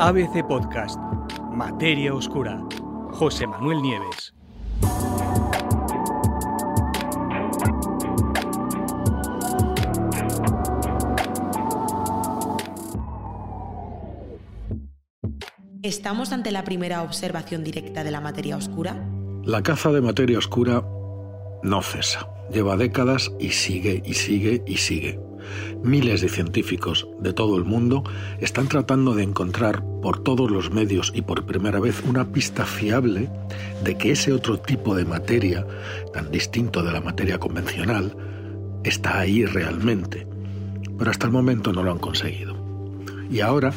ABC Podcast, Materia Oscura, José Manuel Nieves. ¿Estamos ante la primera observación directa de la materia oscura? La caza de materia oscura no cesa. Lleva décadas y sigue y sigue y sigue. Miles de científicos de todo el mundo están tratando de encontrar por todos los medios y por primera vez una pista fiable de que ese otro tipo de materia, tan distinto de la materia convencional, está ahí realmente. Pero hasta el momento no lo han conseguido. Y ahora,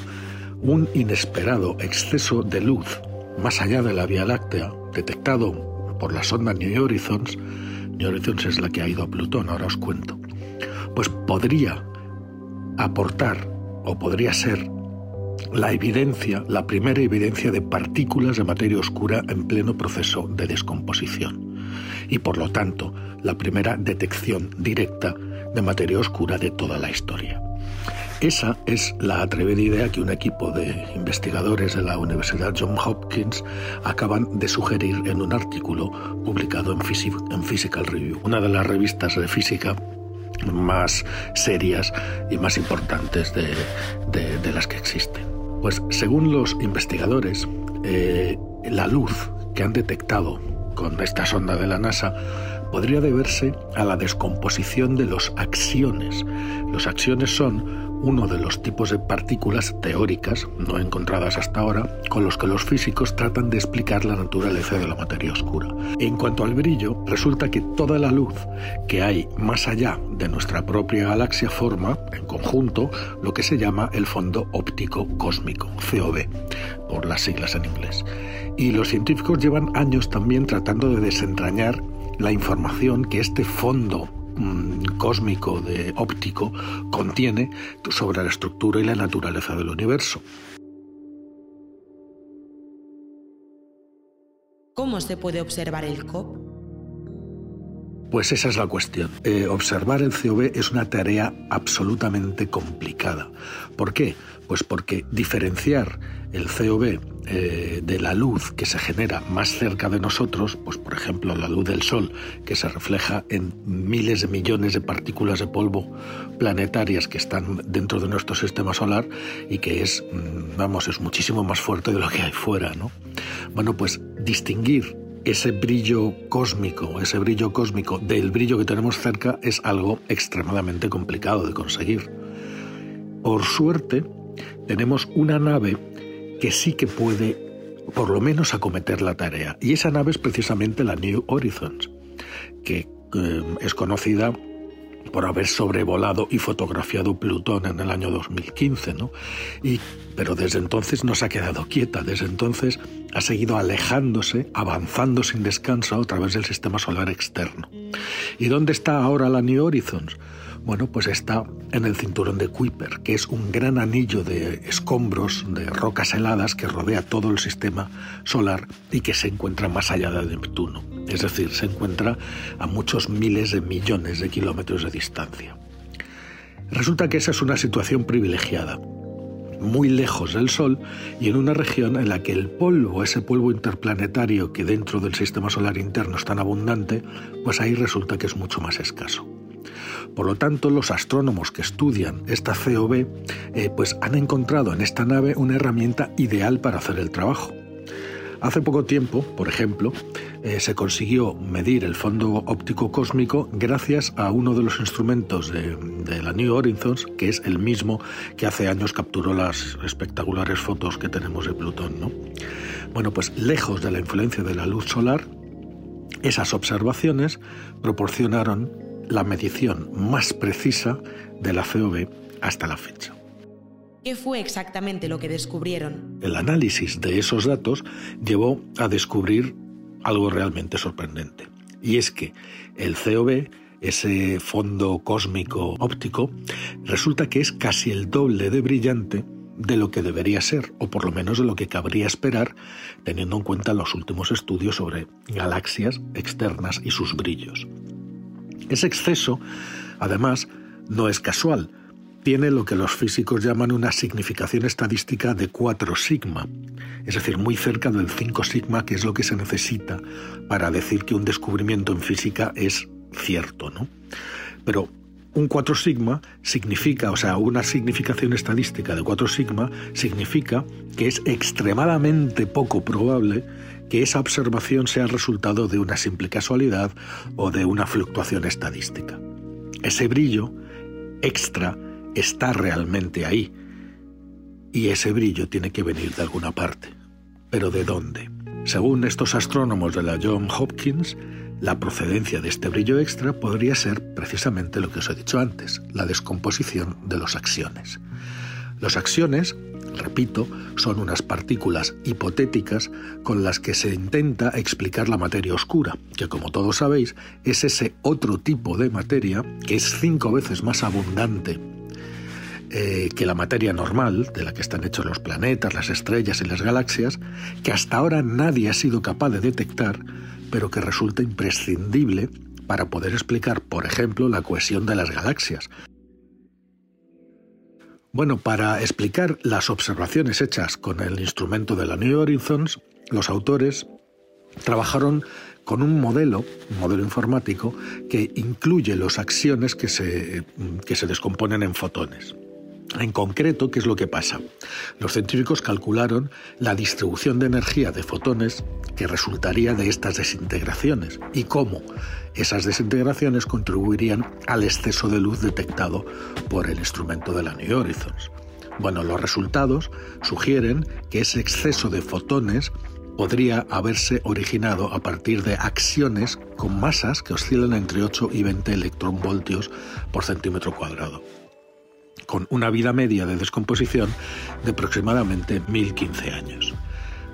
un inesperado exceso de luz más allá de la Vía Láctea, detectado por la sonda New Horizons, New Horizons es la que ha ido a Plutón, ahora os cuento, pues podría aportar o podría ser la evidencia, la primera evidencia de partículas de materia oscura en pleno proceso de descomposición y por lo tanto la primera detección directa de materia oscura de toda la historia. Esa es la atrevida idea que un equipo de investigadores de la Universidad Johns Hopkins acaban de sugerir en un artículo publicado en, Physical Review, una de las revistas de física más serias y más importantes de, las que existen. Pues según los investigadores, eh, la luz que han detectado con esta sonda de la NASA podría deberse a la descomposición de los axiones. Los axiones son uno de los tipos de partículas teóricas, no encontradas hasta ahora, con los que los físicos tratan de explicar la naturaleza de la materia oscura. En cuanto al brillo, resulta que toda la luz que hay más allá de nuestra propia galaxia forma, en conjunto, lo que se llama el fondo óptico cósmico, COB, por las siglas en inglés. Y los científicos llevan años también tratando de desentrañar la información que este fondo mm, cósmico de óptico contiene sobre la estructura y la naturaleza del universo. ¿Cómo se puede observar el COP? Pues esa es la cuestión. Eh, observar el COB es una tarea absolutamente complicada. ¿Por qué? Pues porque diferenciar el COB eh, de la luz que se genera más cerca de nosotros, pues por ejemplo la luz del Sol, que se refleja en miles de millones de partículas de polvo planetarias que están dentro de nuestro sistema solar y que es, mm, vamos, es muchísimo más fuerte de lo que hay fuera, ¿no? Bueno, pues distinguir ese brillo cósmico, ese brillo cósmico del brillo que tenemos cerca es algo extremadamente complicado de conseguir. Por suerte, tenemos una nave que sí que puede, por lo menos, acometer la tarea. Y esa nave es precisamente la New Horizons, que eh, es conocida por haber sobrevolado y fotografiado Plutón en el año 2015, ¿no? Y, pero desde entonces no se ha quedado quieta, desde entonces ha seguido alejándose, avanzando sin descanso a través del sistema solar externo. ¿Y dónde está ahora la New Horizons? Bueno, pues está en el cinturón de Kuiper, que es un gran anillo de escombros, de rocas heladas que rodea todo el sistema solar y que se encuentra más allá de Neptuno. Es decir, se encuentra a muchos miles de millones de kilómetros de distancia. Resulta que esa es una situación privilegiada, muy lejos del Sol y en una región en la que el polvo, ese polvo interplanetario que dentro del sistema solar interno es tan abundante, pues ahí resulta que es mucho más escaso. Por lo tanto, los astrónomos que estudian esta COB eh, pues han encontrado en esta nave una herramienta ideal para hacer el trabajo. Hace poco tiempo, por ejemplo, eh, se consiguió medir el fondo óptico cósmico gracias a uno de los instrumentos de, la New Horizons, que es el mismo que hace años capturó las espectaculares fotos que tenemos de Plutón. ¿no? Bueno, pues lejos de la influencia de la luz solar, esas observaciones proporcionaron la medición más precisa de la COB hasta la fecha. ¿Qué fue exactamente lo que descubrieron? El análisis de esos datos llevó a descubrir algo realmente sorprendente. Y es que el COB, ese fondo cósmico óptico, resulta que es casi el doble de brillante de lo que debería ser, o por lo menos de lo que cabría esperar, teniendo en cuenta los últimos estudios sobre galaxias externas y sus brillos. Ese exceso, además, no es casual, tiene lo que los físicos llaman una significación estadística de 4 sigma, es decir, muy cerca del 5 sigma, que es lo que se necesita para decir que un descubrimiento en física es cierto, ¿no? Pero un 4 sigma significa, o sea, una significación estadística de 4 sigma significa que es extremadamente poco probable que esa observación sea resultado de una simple casualidad o de una fluctuación estadística. Ese brillo extra está realmente ahí y ese brillo tiene que venir de alguna parte. ¿Pero de dónde? Según estos astrónomos de la John Hopkins, la procedencia de este brillo extra podría ser precisamente lo que os he dicho antes, la descomposición de los axiones. Los axiones, repito, son unas partículas hipotéticas con las que se intenta explicar la materia oscura, que como todos sabéis es ese otro tipo de materia que es cinco veces más abundante eh, que la materia normal, de la que están hechos los planetas, las estrellas y las galaxias, que hasta ahora nadie ha sido capaz de detectar, pero que resulta imprescindible para poder explicar, por ejemplo, la cohesión de las galaxias. Bueno, para explicar las observaciones hechas con el instrumento de la New Horizons, los autores trabajaron con un modelo, un modelo informático, que incluye los axiones que se, que se descomponen en fotones. En concreto, ¿qué es lo que pasa? Los científicos calcularon la distribución de energía de fotones que resultaría de estas desintegraciones y cómo esas desintegraciones contribuirían al exceso de luz detectado por el instrumento de la New Horizons. Bueno, los resultados sugieren que ese exceso de fotones podría haberse originado a partir de acciones con masas que oscilan entre 8 y 20 electronvoltios por centímetro cuadrado con una vida media de descomposición de aproximadamente 1015 años.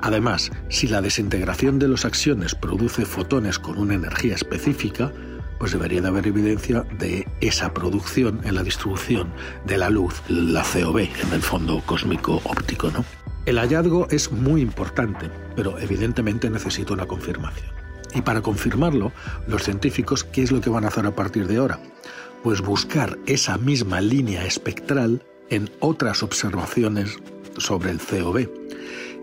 Además, si la desintegración de los axiones produce fotones con una energía específica, pues debería de haber evidencia de esa producción en la distribución de la luz, la COB, en el fondo cósmico óptico, ¿no? El hallazgo es muy importante, pero evidentemente necesita una confirmación. Y para confirmarlo, los científicos, ¿qué es lo que van a hacer a partir de ahora? pues buscar esa misma línea espectral en otras observaciones sobre el COB.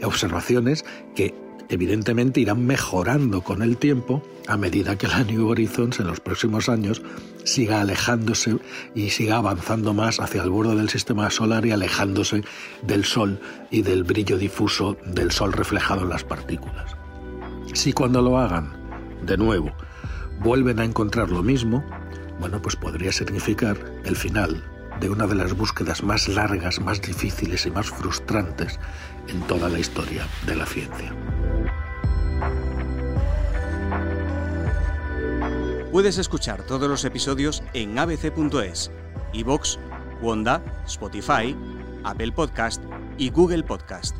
Observaciones que evidentemente irán mejorando con el tiempo a medida que la New Horizons en los próximos años siga alejándose y siga avanzando más hacia el borde del sistema solar y alejándose del Sol y del brillo difuso del Sol reflejado en las partículas. Si cuando lo hagan, de nuevo, vuelven a encontrar lo mismo, bueno, pues podría significar el final de una de las búsquedas más largas, más difíciles y más frustrantes en toda la historia de la ciencia. Puedes escuchar todos los episodios en abc.es, iVoox, Wanda, Spotify, Apple Podcast y Google Podcast.